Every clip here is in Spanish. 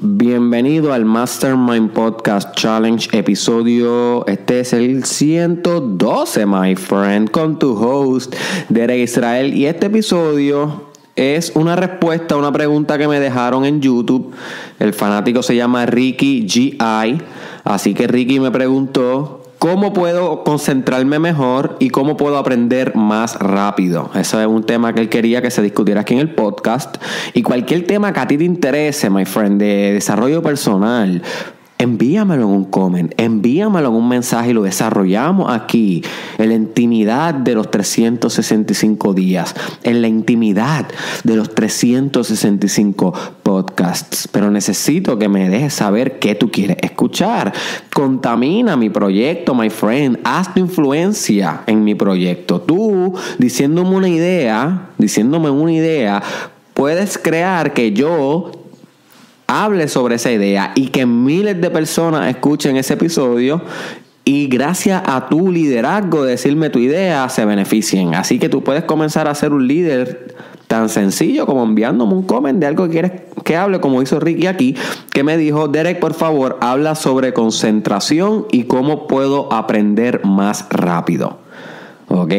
Bienvenido al Mastermind Podcast Challenge episodio, este es el 112, my friend, con tu host, Derek Israel. Y este episodio es una respuesta a una pregunta que me dejaron en YouTube. El fanático se llama Ricky GI. Así que Ricky me preguntó ¿Cómo puedo concentrarme mejor y cómo puedo aprender más rápido? Ese es un tema que él quería que se discutiera aquí en el podcast. Y cualquier tema que a ti te interese, my friend, de desarrollo personal, envíamelo en un comment, envíamelo en un mensaje y lo desarrollamos aquí, en la intimidad de los 365 días, en la intimidad de los 365 podcasts. Pero necesito que me dejes saber qué tú quieres escuchar. Contamina mi proyecto, my friend. Haz tu influencia en mi proyecto. Tú, diciéndome una idea, diciéndome una idea, puedes crear que yo hable sobre esa idea y que miles de personas escuchen ese episodio y gracias a tu liderazgo de decirme tu idea se beneficien. Así que tú puedes comenzar a ser un líder tan sencillo como enviándome un comment de algo que quieres que hable, como hizo Ricky aquí, que me dijo, Derek, por favor, habla sobre concentración y cómo puedo aprender más rápido. ¿Ok?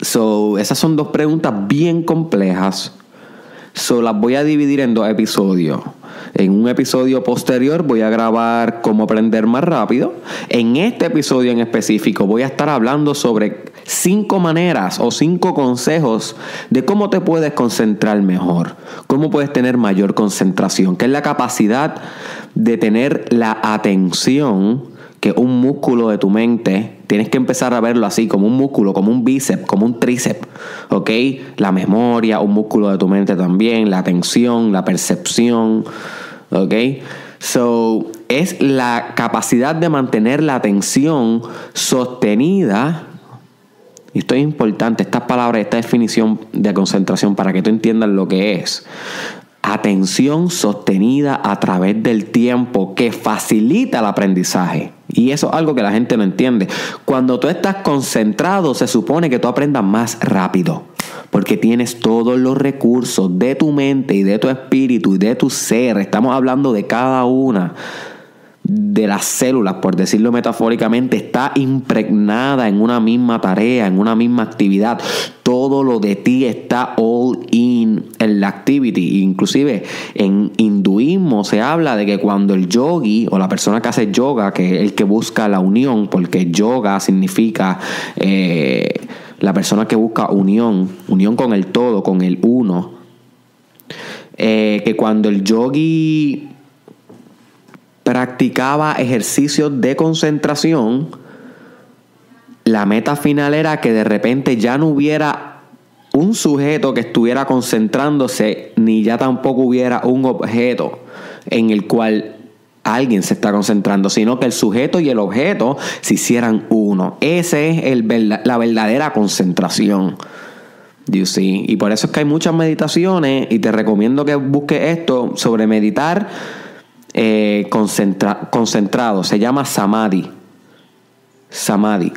So, esas son dos preguntas bien complejas So, las voy a dividir en dos episodios. En un episodio posterior voy a grabar cómo aprender más rápido. En este episodio en específico voy a estar hablando sobre cinco maneras o cinco consejos de cómo te puedes concentrar mejor, cómo puedes tener mayor concentración, que es la capacidad de tener la atención un músculo de tu mente Tienes que empezar a verlo así, como un músculo, como un bíceps, como un tríceps. ¿Ok? La memoria, un músculo de tu mente también, la atención, la percepción. ¿Ok? So, es la capacidad de mantener la atención sostenida. Y esto es importante, estas palabras, esta definición de concentración para que tú entiendas lo que es atención sostenida a través del tiempo que facilita el aprendizaje. Y eso es algo que la gente no entiende. Cuando tú estás concentrado, se supone que tú aprendas más rápido. Porque tienes todos los recursos de tu mente y de tu espíritu y de tu ser. Estamos hablando de cada una de las células, por decirlo metafóricamente, está impregnada en una misma tarea, en una misma actividad. Todo lo de ti está all in en la activity. Inclusive en hinduismo se habla de que cuando el yogi o la persona que hace yoga, que es el que busca la unión, porque yoga significa eh, la persona que busca unión, unión con el todo, con el uno, eh, que cuando el yogi practicaba ejercicios de concentración, la meta final era que de repente ya no hubiera un sujeto que estuviera concentrándose, ni ya tampoco hubiera un objeto en el cual alguien se está concentrando, sino que el sujeto y el objeto se hicieran uno. Esa es el, la verdadera concentración. You see? Y por eso es que hay muchas meditaciones y te recomiendo que busques esto sobre meditar eh, concentrado, se llama samadhi. Samadhi.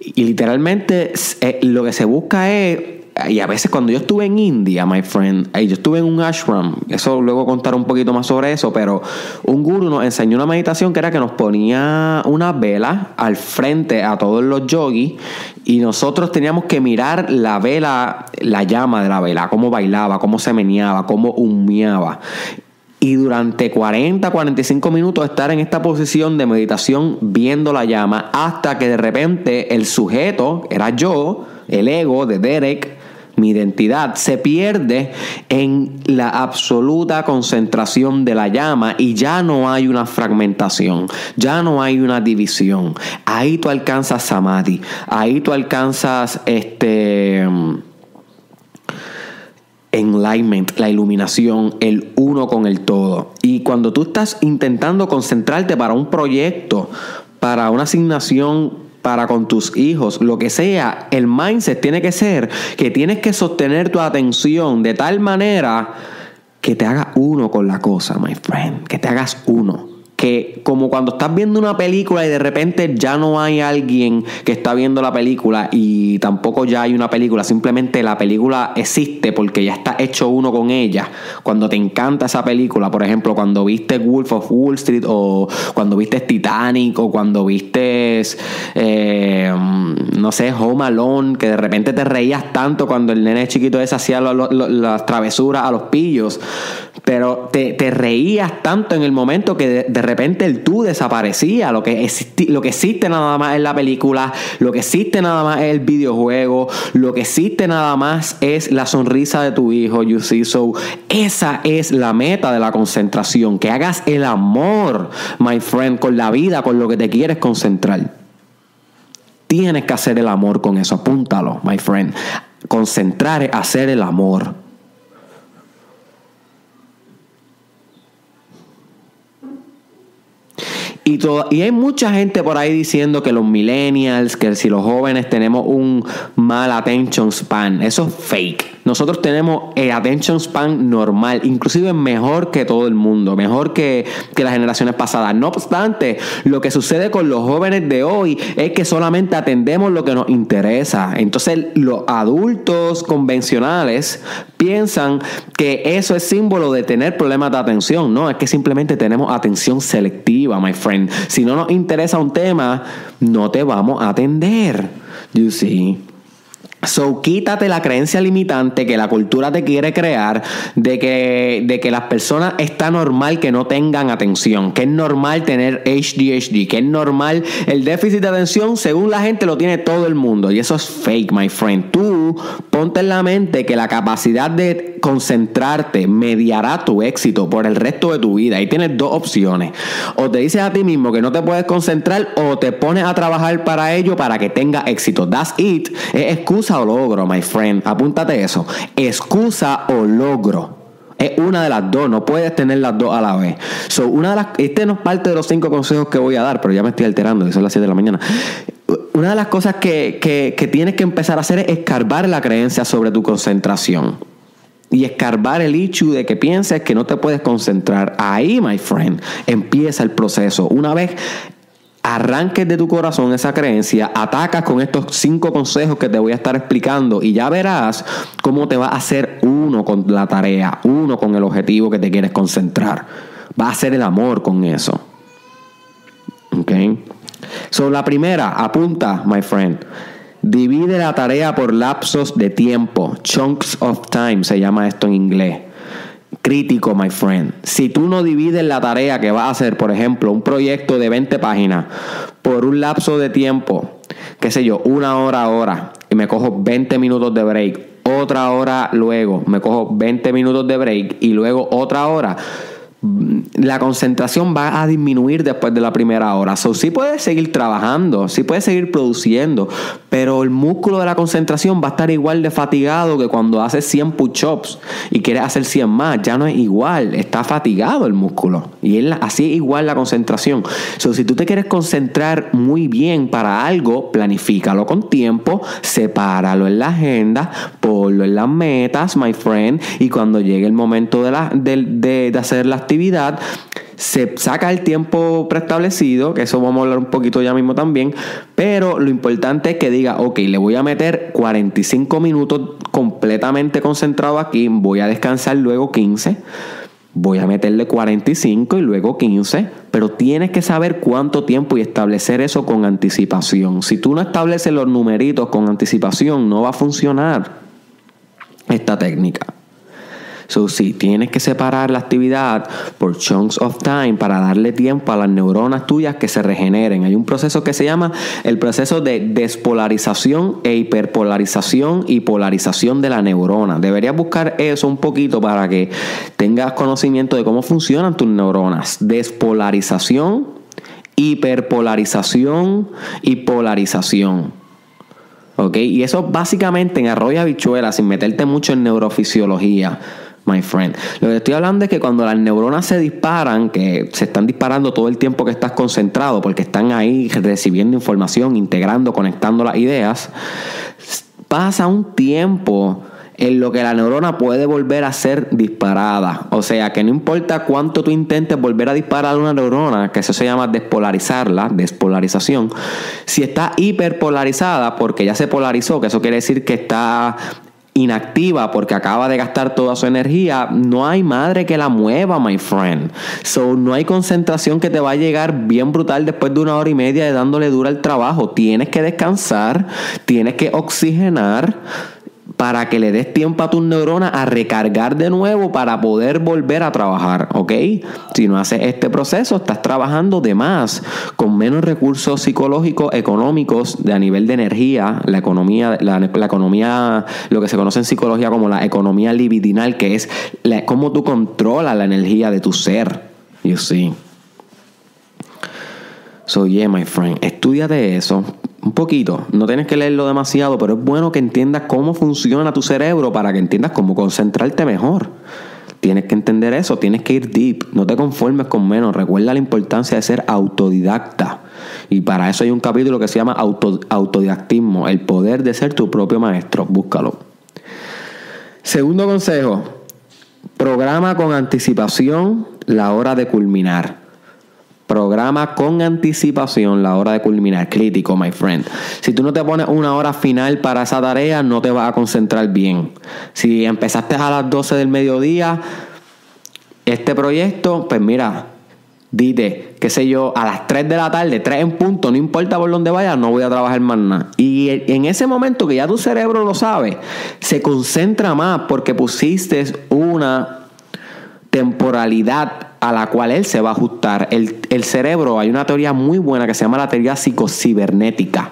Y literalmente eh, lo que se busca es, y a veces cuando yo estuve en India, my friend, yo estuve en un ashram, eso luego contar un poquito más sobre eso, pero un guru nos enseñó una meditación que era que nos ponía una vela al frente a todos los yogis y nosotros teníamos que mirar la vela, la llama de la vela, cómo bailaba, cómo se meneaba, cómo humeaba y durante 40, 45 minutos estar en esta posición de meditación viendo la llama hasta que de repente el sujeto, era yo, el ego de Derek, mi identidad, se pierde en la absoluta concentración de la llama y ya no hay una fragmentación, ya no hay una división. Ahí tú alcanzas samadhi, ahí tú alcanzas este enlightenment, la iluminación, el uno con el todo. Y cuando tú estás intentando concentrarte para un proyecto, para una asignación para con tus hijos, lo que sea, el mindset tiene que ser que tienes que sostener tu atención de tal manera que te haga uno con la cosa, my friend, que te hagas uno que como cuando estás viendo una película y de repente ya no hay alguien que está viendo la película y tampoco ya hay una película, simplemente la película existe porque ya está hecho uno con ella. Cuando te encanta esa película, por ejemplo, cuando viste Wolf of Wall Street o cuando viste Titanic o cuando viste, eh, no sé, Home Alone, que de repente te reías tanto cuando el nene chiquito ese hacía las travesuras a los pillos, pero te, reías tanto en el momento que de, repente el tú desaparecía, lo que, lo que existe nada más es la película, lo que existe nada más es el videojuego, lo que existe nada más es la sonrisa de tu hijo, you see, so esa es la meta de la concentración, que hagas el amor, my friend, con la vida, con lo que te quieres concentrar. Tienes que hacer el amor con eso, apúntalo, my friend. Concentrar es hacer el amor. Y, y hay mucha gente por ahí diciendo que los millennials, que si los jóvenes tenemos un mal attention span. Eso es fake. Nosotros tenemos el attention span normal, inclusive mejor que todo el mundo, mejor que, que las generaciones pasadas. No obstante, lo que sucede con los jóvenes de hoy es que solamente atendemos lo que nos interesa. Entonces los adultos convencionales piensan que eso es símbolo de tener problemas de atención. No, es que simplemente tenemos atención selectiva, my friend. Si no nos interesa un tema, no te vamos a atender. You see. So, quítate la creencia limitante que la cultura te quiere crear de que, de que las personas está normal que no tengan atención, que es normal tener HDHD, que es normal el déficit de atención, según la gente lo tiene todo el mundo. Y eso es fake, my friend. Tú ponte en la mente que la capacidad de concentrarte mediará tu éxito por el resto de tu vida. Ahí tienes dos opciones. O te dices a ti mismo que no te puedes concentrar o te pones a trabajar para ello para que tenga éxito. That's it. Es excusa o logro, my friend. Apúntate eso. Excusa o logro. Es una de las dos, no puedes tener las dos a la vez. So, una de las, este no es parte de los cinco consejos que voy a dar, pero ya me estoy alterando, que son las 7 de la mañana. Una de las cosas que, que, tienes que empezar a hacer es escarbar la creencia sobre tu concentración y escarbar el issue de que pienses que no te puedes concentrar. Ahí, my friend, empieza el proceso. Una vez arranques de tu corazón esa creencia, atacas con estos cinco consejos que te voy a estar explicando y ya verás cómo te va a hacer uno con la tarea, uno con el objetivo que te quieres concentrar. Va a ser el amor con eso. ¿Ok? So, la primera, apunta, my friend. Divide la tarea por lapsos de tiempo. Chunks of time se llama esto en inglés crítico, my friend. Si tú no divides la tarea que vas a hacer, por ejemplo, un proyecto de 20 páginas por un lapso de tiempo, qué sé yo, una hora ahora, y me cojo 20 minutos de break, otra hora luego, me cojo 20 minutos de break y luego otra hora la concentración va a disminuir después de la primera hora. So, sí puedes seguir trabajando, sí puedes seguir produciendo, pero el músculo de la concentración va a estar igual de fatigado que cuando haces 100 push-ups y quieres hacer 100 más. Ya no es igual, está fatigado el músculo. Y es así igual la concentración. So, si tú te quieres concentrar muy bien para algo, planifícalo con tiempo, sepáralo en la agenda, ponlo en las metas, my friend, y cuando llegue el momento de, la, de, de hacer la actividad, se saca el tiempo preestablecido, que eso vamos a hablar un poquito ya mismo también, pero lo importante es que diga, ok, le voy a meter 45 minutos completamente concentrado aquí, voy a descansar luego 15, voy a meterle 45 y luego 15, pero tienes que saber cuánto tiempo y establecer eso con anticipación. Si tú no estableces los numeritos con anticipación, no va a funcionar esta técnica. So, sí, tienes que separar la actividad por chunks of time para darle tiempo a las neuronas tuyas que se regeneren. Hay un proceso que se llama el proceso de despolarización e hiperpolarización y polarización de la neurona. Deberías buscar eso un poquito para que tengas conocimiento de cómo funcionan tus neuronas. Despolarización, hiperpolarización y polarización. ¿Ok? Y eso básicamente en arroyo habichuela, sin meterte mucho en neurofisiología my friend. Lo que estoy hablando es que cuando las neuronas se disparan, que se están disparando todo el tiempo que estás concentrado, porque están ahí recibiendo información, integrando, conectando las ideas, pasa un tiempo en lo que la neurona puede volver a ser disparada. O sea, que no importa cuánto tú intentes volver a disparar una neurona, que eso se llama despolarizarla, despolarización, si está hiperpolarizada porque ya se polarizó, que eso quiere decir que está inactiva porque acaba de gastar toda su energía, no hay madre que la mueva, my friend. So, no hay concentración que te va a llegar bien brutal después de una hora y media de dándole dura el trabajo. Tienes que descansar, tienes que oxigenar para que le des tiempo a tus neuronas a recargar de nuevo para poder volver a trabajar, ¿ok? Si no haces este proceso, estás trabajando de más, con menos recursos psicológicos, económicos, de a nivel de energía, la economía, la, economía, lo que se conoce en psicología como la economía libidinal, que es cómo tú controlas la energía de tu ser, you see. So yeah, my friend, estudia de eso, un poquito, no tienes que leerlo demasiado, pero es bueno que entiendas cómo funciona tu cerebro para que entiendas cómo concentrarte mejor. Tienes que entender eso, tienes que ir deep, no te conformes con menos, recuerda la importancia de ser autodidacta. Y para eso hay un capítulo que se llama autodidactismo, el poder de ser tu propio maestro, búscalo. Segundo consejo, programa con anticipación la hora de culminar. Programa con anticipación la hora de culminar. Crítico, my friend. Si tú no te pones una hora final para esa tarea, no te vas a concentrar bien. Si empezaste a las 12 del mediodía, este proyecto, pues mira, dite, qué sé yo, a las 3 de la tarde, 3 en punto, no importa por dónde vayas, no voy a trabajar más nada. Y en ese momento que ya tu cerebro lo sabe, se concentra más porque pusiste una temporalidad a la cual él se va a ajustar. El, el, cerebro, hay una teoría muy buena que se llama la teoría psicocibernética.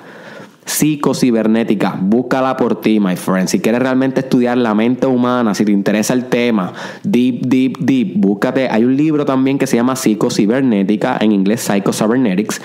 Psicocibernética, búscala por ti, my friend. Si quieres realmente estudiar la mente humana, si te interesa el tema, deep, deep, deep, búscate. Hay un libro también que se llama Psicocibernética, en inglés Psychocybernetics,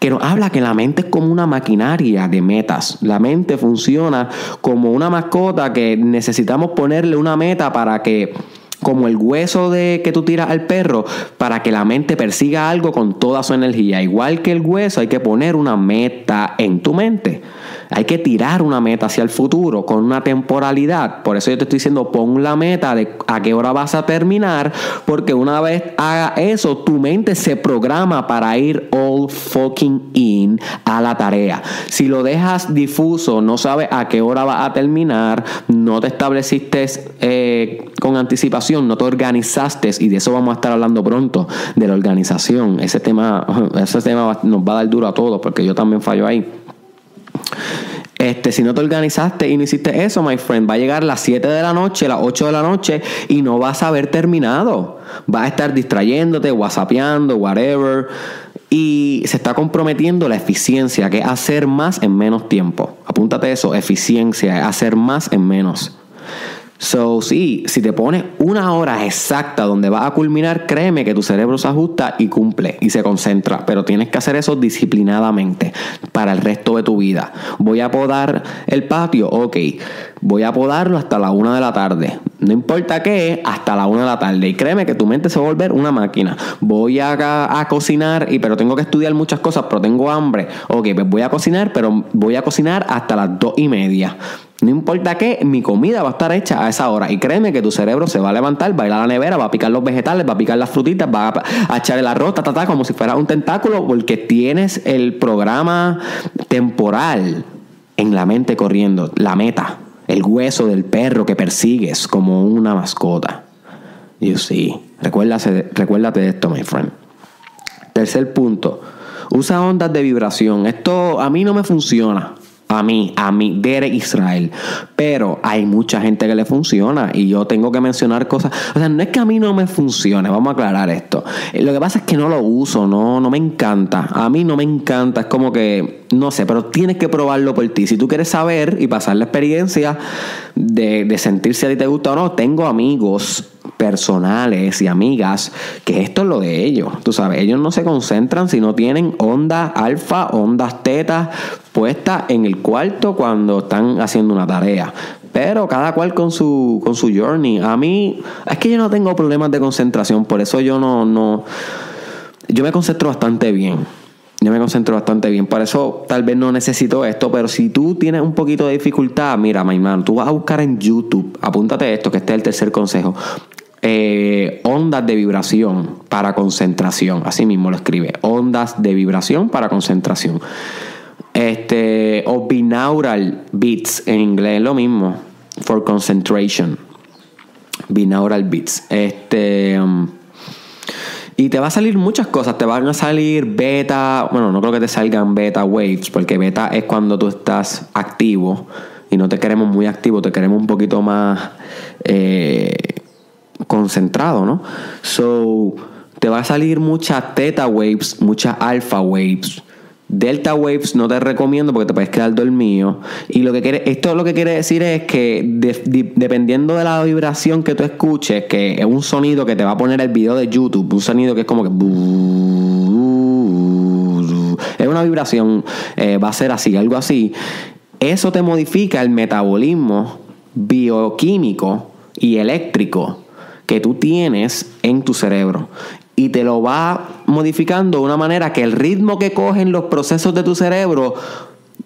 que nos habla que la mente es como una maquinaria de metas. La mente funciona como una mascota que necesitamos ponerle una meta para que como el hueso de que tú tiras al perro para que la mente persiga algo con toda su energía. Igual que el hueso, hay que poner una meta en tu mente. Hay que tirar una meta hacia el futuro con una temporalidad. Por eso yo te estoy diciendo, pon la meta de a qué hora vas a terminar, porque una vez haga eso, tu mente se programa para ir all fucking in a la tarea. Si lo dejas difuso, no sabes a qué hora vas a terminar, no te estableciste eh, con anticipación, no te organizaste, y de eso vamos a estar hablando pronto, de la organización. Ese tema, ese tema nos va a dar duro a todos, porque yo también fallo ahí. Este, si no te organizaste y no hiciste eso, my friend, va a llegar las 7 de la noche, las 8 de la noche y no vas a haber terminado. Vas a estar distrayéndote, whatsappeando, whatever. Y se está comprometiendo la eficiencia, que es hacer más en menos tiempo. Apúntate eso, eficiencia, hacer más en menos. So, sí, si te pones una hora exacta donde vas a culminar, créeme que tu cerebro se ajusta y cumple y se concentra. Pero tienes que hacer eso disciplinadamente para el resto de tu vida. Voy a podar el patio, ok. Voy a podarlo hasta la una de la tarde. No importa qué, hasta la una de la tarde. Y créeme que tu mente se va a volver una máquina. Voy a, a cocinar, y, pero tengo que estudiar muchas cosas, pero tengo hambre. Ok, pues voy a cocinar, pero voy a cocinar hasta las dos y media. No importa qué, mi comida va a estar hecha a esa hora. Y créeme que tu cerebro se va a levantar, va a ir a la nevera, va a picar los vegetales, va a picar las frutitas, va a, echar el arroz, ta, ta, como si fuera un tentáculo, porque tienes el programa temporal en la mente corriendo, la meta, el hueso del perro que persigues como una mascota. You see. Recuérdate, recuérdate de esto, my friend. Tercer punto. Usa ondas de vibración. Esto a mí no me funciona. A mí, a mí, Derek Israel. Pero hay mucha gente que le funciona y yo tengo que mencionar cosas. O sea, no es que a mí no me funcione, vamos a aclarar esto. Eh, lo que pasa es que no lo uso, no, no me encanta. A mí no me encanta, es como que, no sé, pero tienes que probarlo por ti. Si tú quieres saber y pasar la experiencia de, de sentir si a ti te gusta o no, tengo amigos personales y amigas, que esto es lo de ellos. Tú sabes, ellos no se concentran si no tienen ondas alfa, ondas teta puestas en el cuarto cuando están haciendo una tarea. Pero cada cual con su, con su journey. A mí, es que yo no tengo problemas de concentración, por eso yo no, no, yo me concentro bastante bien. Yo me concentro bastante bien. Por eso tal vez no necesito esto. Pero si tú tienes un poquito de dificultad, mira, my man, tú vas a buscar en YouTube. Apúntate esto, que este es el tercer consejo. Eh, ondas de vibración para concentración. Así mismo lo escribe. Ondas de vibración para concentración. Este, o binaural beats en inglés, lo mismo. For concentration. Binaural beats. Este. Um, y te va a salir muchas cosas. Te van a salir beta. Bueno, no creo que te salgan beta waves, porque beta es cuando tú estás activo. Y no te queremos muy activo, te queremos un poquito más eh, concentrado, ¿no? So, te va a salir muchas theta waves, muchas alpha waves. Delta Waves no te recomiendo porque te puedes quedar dormido. Y lo que quiere, esto lo que quiere decir es que dependiendo de la vibración que tú escuches, que es un sonido que te va a poner el video de YouTube, un sonido que es como que es una vibración, eh, va a ser así, algo así. Eso te modifica el metabolismo bioquímico y eléctrico que tú tienes en tu cerebro y te lo va modificando de una manera que el ritmo que cogen los procesos de tu cerebro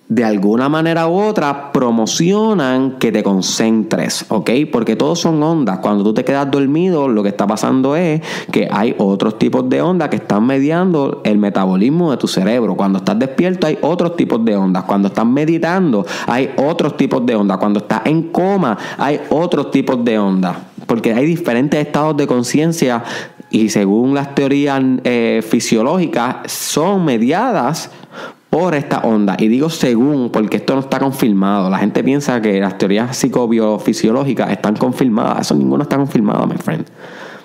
de alguna manera u otra promocionan que te concentres, ¿ok? Porque todos son ondas. Cuando tú te quedas dormido, lo que está pasando es que hay otros tipos de ondas que están mediando el metabolismo de tu cerebro. Cuando estás despierto hay otros tipos de ondas. Cuando estás meditando hay otros tipos de ondas. Cuando estás en coma hay otros tipos de ondas. Porque hay diferentes estados de conciencia y según las teorías eh, fisiológicas son mediadas por esta onda. Y digo según, porque esto no está confirmado. La gente piensa que las teorías psicobiofisiológicas están confirmadas. Eso ninguno está confirmado, my friend.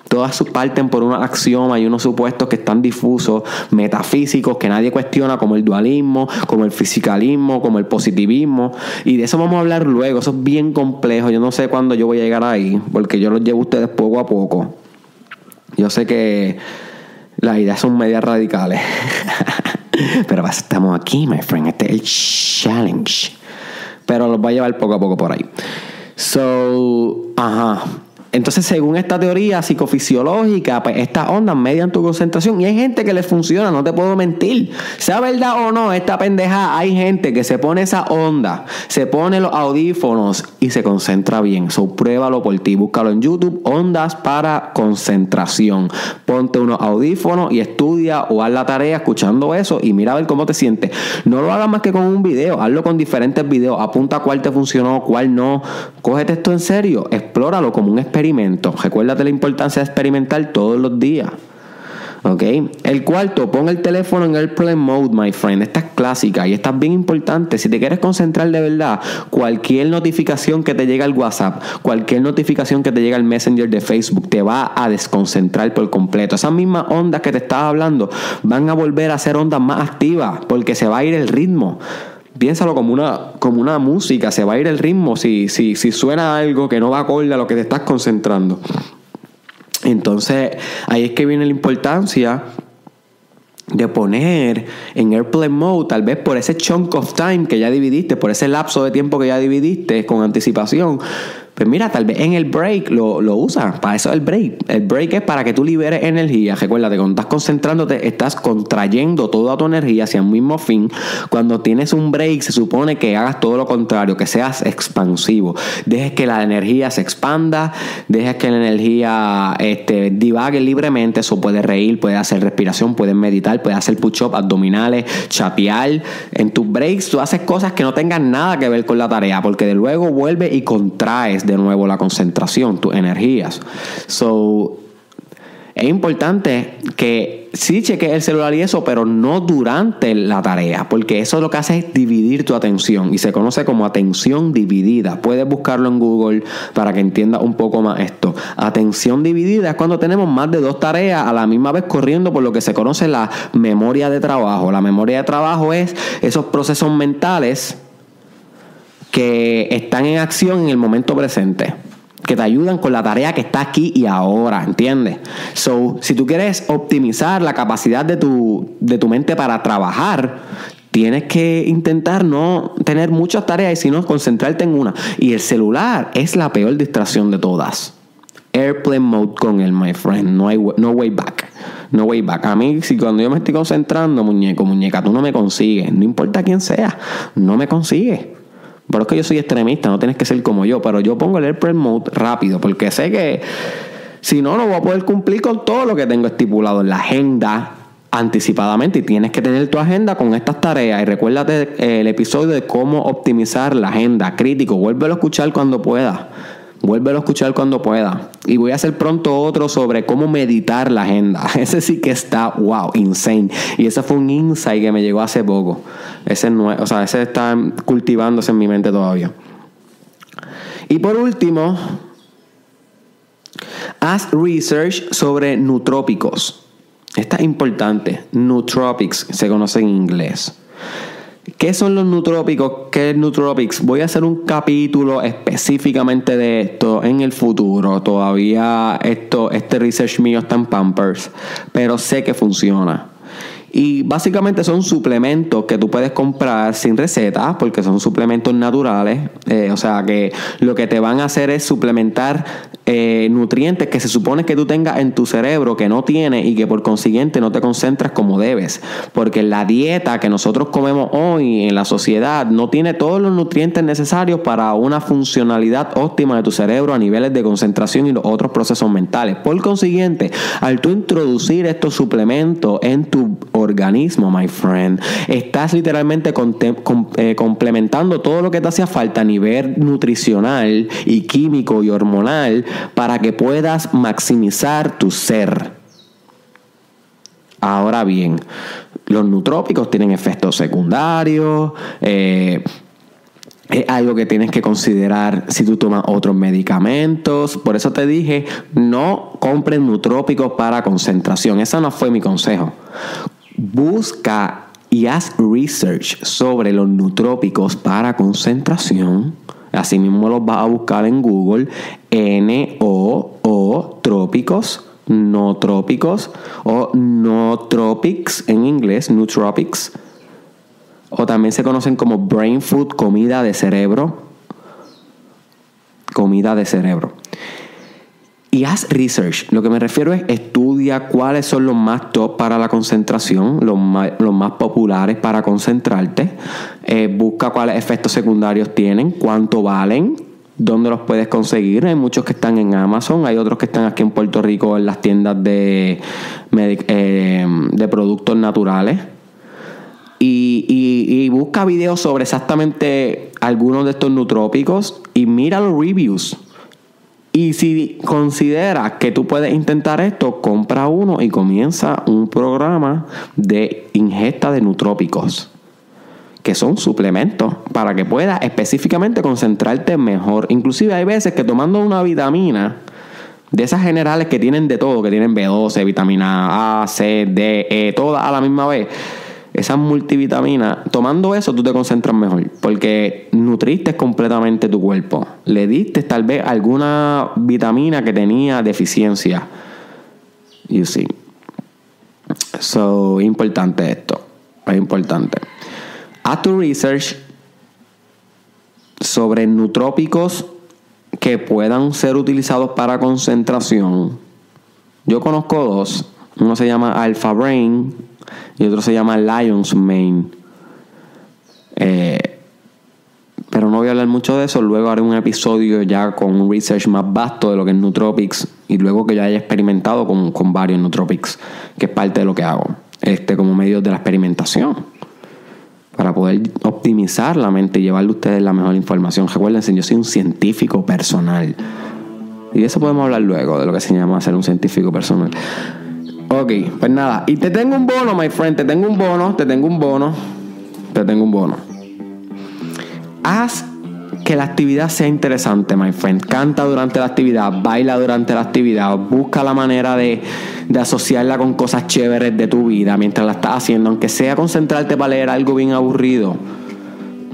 Todas parten por una axioma y unos supuestos que están difusos, metafísicos, que nadie cuestiona, como el dualismo, como el fisicalismo, como el positivismo. Y de eso vamos a hablar luego. Eso es bien complejo. Yo no sé cuándo yo voy a llegar ahí, porque yo los llevo a ustedes poco a poco. Yo sé que las ideas son medias radicales. Pero estamos aquí, my friend. Este es el challenge. Pero los voy a llevar poco a poco por ahí. So, ajá. Entonces, según esta teoría psicofisiológica, pues estas ondas median tu concentración y hay gente que les funciona, no te puedo mentir. Sea verdad o no, esta pendeja, hay gente que se pone esa onda, se pone los audífonos y se concentra bien. So, pruébalo por ti, búscalo en YouTube, ondas para concentración. Ponte unos audífonos y estudia o haz la tarea escuchando eso y mira a ver cómo te sientes. No lo hagas más que con un video, hazlo con diferentes videos, apunta cuál te funcionó, cuál no. Cógete esto en serio, explóralo como un experimento experimento. Recuérdate la importancia de experimentar todos los días. ¿Ok? El cuarto, pon el teléfono en airplane mode, my friend. Esta es clásica y esta es bien importante. Si te quieres concentrar de verdad, cualquier notificación que te llegue al WhatsApp, cualquier notificación que te llegue al Messenger de Facebook, te va a desconcentrar por completo. Esas mismas ondas que te estaba hablando van a volver a ser ondas más activas porque se va a ir el ritmo piénsalo como una, como una música, se va a ir el ritmo si, si, si suena algo que no va acorde a lo que te estás concentrando. Entonces, ahí es que viene la importancia de poner en Airplane Mode, tal vez por ese chunk of time que ya dividiste, por ese lapso de tiempo que ya dividiste con anticipación, pues mira, tal vez en el break lo, lo usas. Para eso es el break. El break es para que tú liberes energía. Recuérdate, cuando estás concentrándote, estás contrayendo toda tu energía hacia el mismo fin. Cuando tienes un break, se supone que hagas todo lo contrario, que seas expansivo. Dejes que la energía se expanda, dejes que la energía este, divague libremente. Eso puede reír, puede hacer respiración, puedes meditar, puedes hacer push-up, abdominales, chapear. En tus breaks tú haces cosas que no tengan nada que ver con la tarea, porque de luego vuelve y contraes de nuevo la concentración, tus energías. So, es importante que sí cheques el celular y eso, pero no durante la tarea, porque eso lo que hace es dividir tu atención y se conoce como atención dividida. Puedes buscarlo en Google para que entiendas un poco más esto. Atención dividida es cuando tenemos más de dos tareas a la misma vez corriendo por lo que se conoce la memoria de trabajo. La memoria de trabajo es esos procesos mentales que están en acción en el momento presente que te ayudan con la tarea que está aquí y ahora, ¿entiendes? So, si tú quieres optimizar la capacidad de tu, de tu mente para trabajar, tienes que intentar no tener muchas tareas, sino concentrarte en una. Y el celular es la peor distracción de todas. Airplane mode con el, my friend. No hay no way back. No way back. A mí, si cuando yo me estoy concentrando, muñeco, muñeca, tú no me consigues. No importa quién sea, no me consigues. Pero es que yo soy extremista, no tienes que ser como yo. Pero yo pongo el airplane mode rápido porque sé que si no, no voy a poder cumplir con todo lo que tengo estipulado en la agenda anticipadamente y tienes que tener tu agenda con estas tareas y recuérdate el episodio de cómo optimizar la agenda crítico, vuélvelo a escuchar cuando pueda. Vuélvelo a escuchar cuando pueda. Y voy a hacer pronto otro sobre cómo meditar la agenda. Ese sí que está, wow, insane. Y ese fue un insight que me llegó hace poco. Ese, no, o sea, ese está cultivándose en mi mente todavía. Y por último, haz research sobre nutrópicos. Esta es importante. Nootropics se conoce en inglés. ¿Qué son los nutrópicos? ¿Qué es nootropics? Voy a hacer un capítulo específicamente de esto en el futuro. Todavía esto, este research mío está en Pampers, pero sé que funciona. Y básicamente son suplementos que tú puedes comprar sin receta, porque son suplementos naturales. Eh, o sea que lo que te van a hacer es suplementar eh, nutrientes que se supone que tú tengas en tu cerebro que no tienes y que por consiguiente no te concentras como debes. Porque la dieta que nosotros comemos hoy en la sociedad no tiene todos los nutrientes necesarios para una funcionalidad óptima de tu cerebro a niveles de concentración y los otros procesos mentales. Por consiguiente, al tú introducir estos suplementos en tu organismo, my friend, estás literalmente eh, complementando todo lo que te hacía falta a nivel nutricional y químico y hormonal para que puedas maximizar tu ser. Ahora bien, los nutrópicos tienen efectos secundarios. Eh, es algo que tienes que considerar si tú tomas otros medicamentos. Por eso te dije, no compres nutrópicos para concentración. Ese no fue mi consejo. Busca y haz research sobre los nutrópicos para concentración Así mismo los vas a buscar en Google. N-O-O trópicos, no trópicos o no tropics en inglés, nootropics. O también se conocen como brain food, comida de cerebro. Comida de cerebro. Y haz research. Lo que me refiero es estudia cuáles son los más top para la concentración, los más, populares para concentrarte. Eh, busca cuáles efectos secundarios tienen, cuánto valen, dónde los puedes conseguir. Hay muchos que están en Amazon, hay otros que están aquí en Puerto Rico en las tiendas de, eh, de productos naturales. Y, y, busca videos sobre exactamente algunos de estos nutrópicos y mira los reviews y si consideras que tú puedes intentar esto, compra uno y comienza un programa de ingesta de nutrópicos, que son suplementos, para que puedas específicamente concentrarte mejor. Inclusive hay veces que tomando una vitamina, de esas generales que tienen de todo, que tienen B12, vitamina A, C, D, E, todas a la misma vez esas multivitaminas, tomando eso tú te concentras mejor, porque nutriste completamente tu cuerpo. Le diste tal vez alguna vitamina que tenía deficiencia. You see. So, importante esto. Es importante. Haz tu research sobre nutrópicos que puedan ser utilizados para concentración. Yo conozco dos. Uno se llama Alpha Brain y otro se llama Lion's Mane. Eh, pero no voy a hablar mucho de eso. Luego haré un episodio ya con un research más vasto de lo que es Nootropics y luego que ya haya experimentado con, con varios Nootropics, que es parte de lo que hago, este como medio de la experimentación. Para poder optimizar la mente y llevarle a ustedes la mejor información. Recuérdense, yo soy un científico personal. Y de eso podemos hablar luego, de lo que se llama ser un científico personal. Ok, pues nada. Y te tengo un bono, my friend. Te tengo un bono, te tengo un bono. Te tengo un bono. Haz que la actividad sea interesante, my friend. Canta durante la actividad, baila durante la actividad, busca la manera de, de, asociarla con cosas chéveres de tu vida mientras la estás haciendo, aunque sea concentrarte para leer algo bien aburrido.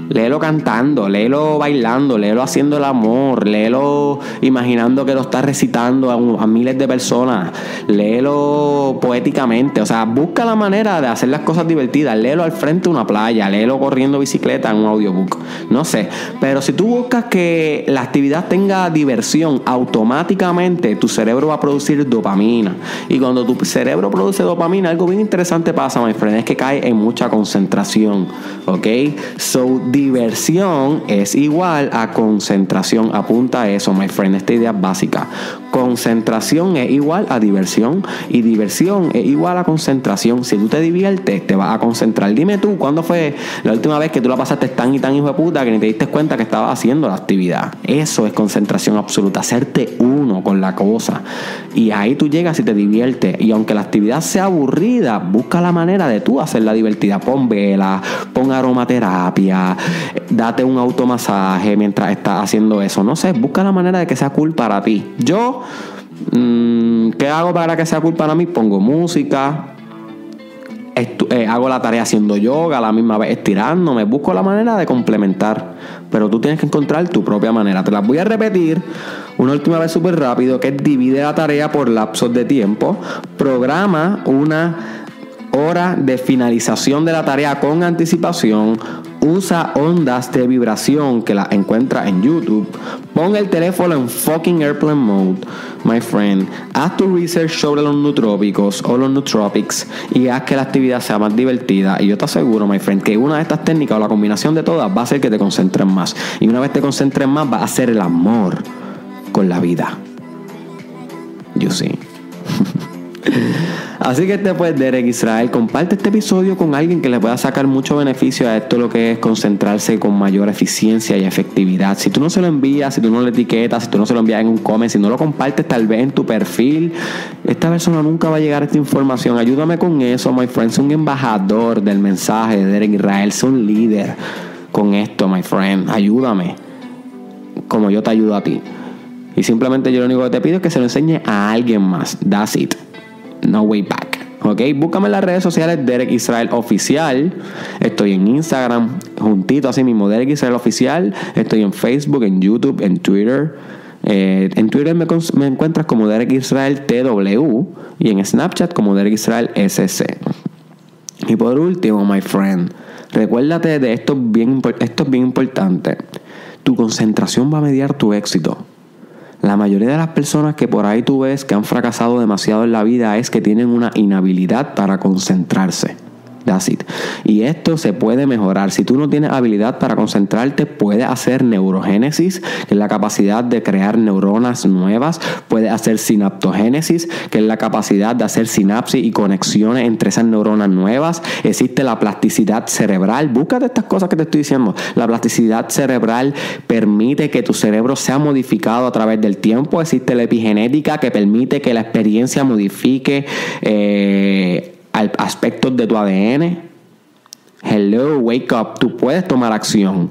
Léelo cantando, léelo bailando, léelo haciendo el amor, léelo imaginando que lo estás recitando a, miles de personas, léelo poéticamente, o sea, busca la manera de hacer las cosas divertidas, léelo al frente de una playa, léelo corriendo bicicleta en un audiobook, no sé, pero si tú buscas que la actividad tenga diversión, automáticamente tu cerebro va a producir dopamina. Y cuando tu cerebro produce dopamina, algo bien interesante pasa, my friend, es que cae en mucha concentración, ¿ok? So, diversión es igual a concentración. Apunta a eso, my friend. Esta idea básica. Concentración es igual a diversión y diversión es igual a concentración. Si tú te diviertes, te vas a concentrar. Dime tú, ¿cuándo fue la última vez que tú la pasaste tan y tan hijo de puta que ni te diste cuenta que estabas haciendo la actividad? Eso es concentración absoluta, hacerte uno con la cosa. Y ahí tú llegas y te diviertes. Y aunque la actividad sea aburrida, busca la manera de tú hacerla divertida. Pon vela, pon aromaterapia, date un automasaje mientras estás haciendo eso. No sé, busca la manera de que sea cool para ti. Yo, ¿qué hago para que sea cool para mí? Pongo música. Eh, hago la tarea haciendo yoga, a la misma vez estirándome, busco la manera de complementar, pero tú tienes que encontrar tu propia manera. Te las voy a repetir una última vez súper rápido, que es divide la tarea por lapsos de tiempo, programa una hora de finalización de la tarea con anticipación, usa ondas de vibración que la encuentra en YouTube, pon el teléfono en fucking airplane mode, my friend, haz tu research sobre los nutrópicos o los nootropics y haz que la actividad sea más divertida y yo te aseguro, my friend, que una de estas técnicas o la combinación de todas va a hacer que te concentres más y una vez te concentres más va a hacer el amor con la vida. You see. Así que este pues Derek Israel, comparte este episodio con alguien que le pueda sacar mucho beneficio a esto lo que es concentrarse con mayor eficiencia y efectividad. Si tú no se lo envías, si tú no le etiquetas, si tú no se lo envías en un comment, si no lo compartes tal vez en tu perfil, esta persona nunca va a llegar a esta información. Ayúdame con eso, my friend. Soy un embajador del mensaje de Derek Israel, soy un líder con esto, my friend. Ayúdame como yo te ayudo a ti. Y simplemente yo lo único que te pido es que se lo enseñe a alguien más. That's it. No Way Back. Ok, búscame en las redes sociales Derek Israel Oficial. Estoy en Instagram, juntito así mismo, Derek Israel Oficial. Estoy en Facebook, en YouTube, en Twitter. Eh, en Twitter me, me, encuentras como Derek Israel TW y en Snapchat como Derek Israel SC. Y por último, my friend, recuérdate de esto bien, esto es bien importante. Tu concentración va a mediar tu éxito. La mayoría de las personas que por ahí tú ves que han fracasado demasiado en la vida es que tienen una inhabilidad para concentrarse. Y esto se puede mejorar. Si tú no tienes habilidad para concentrarte, puedes hacer neurogénesis, que es la capacidad de crear neuronas nuevas. Puedes hacer sinaptogénesis, que es la capacidad de hacer sinapsis y conexiones entre esas neuronas nuevas. Existe la plasticidad cerebral. Búscate estas cosas que te estoy diciendo. La plasticidad cerebral permite que tu cerebro sea modificado a través del tiempo. Existe la epigenética que permite que la experiencia modifique. Eh, aspectos de tu ADN. Hello, wake up. Tú puedes tomar acción.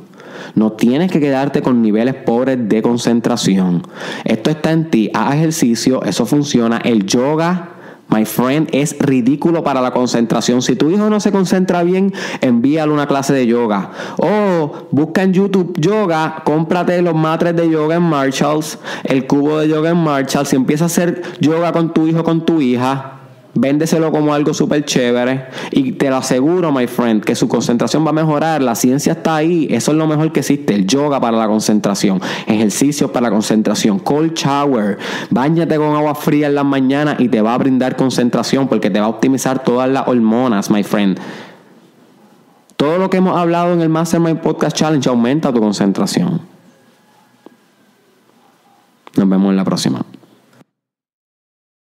No tienes que quedarte con niveles pobres de concentración. Esto está en ti. Haz ejercicio, eso funciona. El yoga, my friend, es ridículo para la concentración. Si tu hijo no se concentra bien, envíale una clase de yoga. O busca en YouTube yoga, cómprate los matres de yoga en Marshalls, el cubo de yoga en Marshalls. Si empiezas a hacer yoga con tu hijo, con tu hija, Véndeselo como algo súper chévere y te lo aseguro, my friend, que su concentración va a mejorar. La ciencia está ahí. Eso es lo mejor que existe. El yoga para la concentración, ejercicios para la concentración, cold shower. Báñate con agua fría en las mañanas y te va a brindar concentración porque te va a optimizar todas las hormonas, my friend. Todo lo que hemos hablado en el Mastermind Podcast Challenge aumenta tu concentración. Nos vemos en la próxima.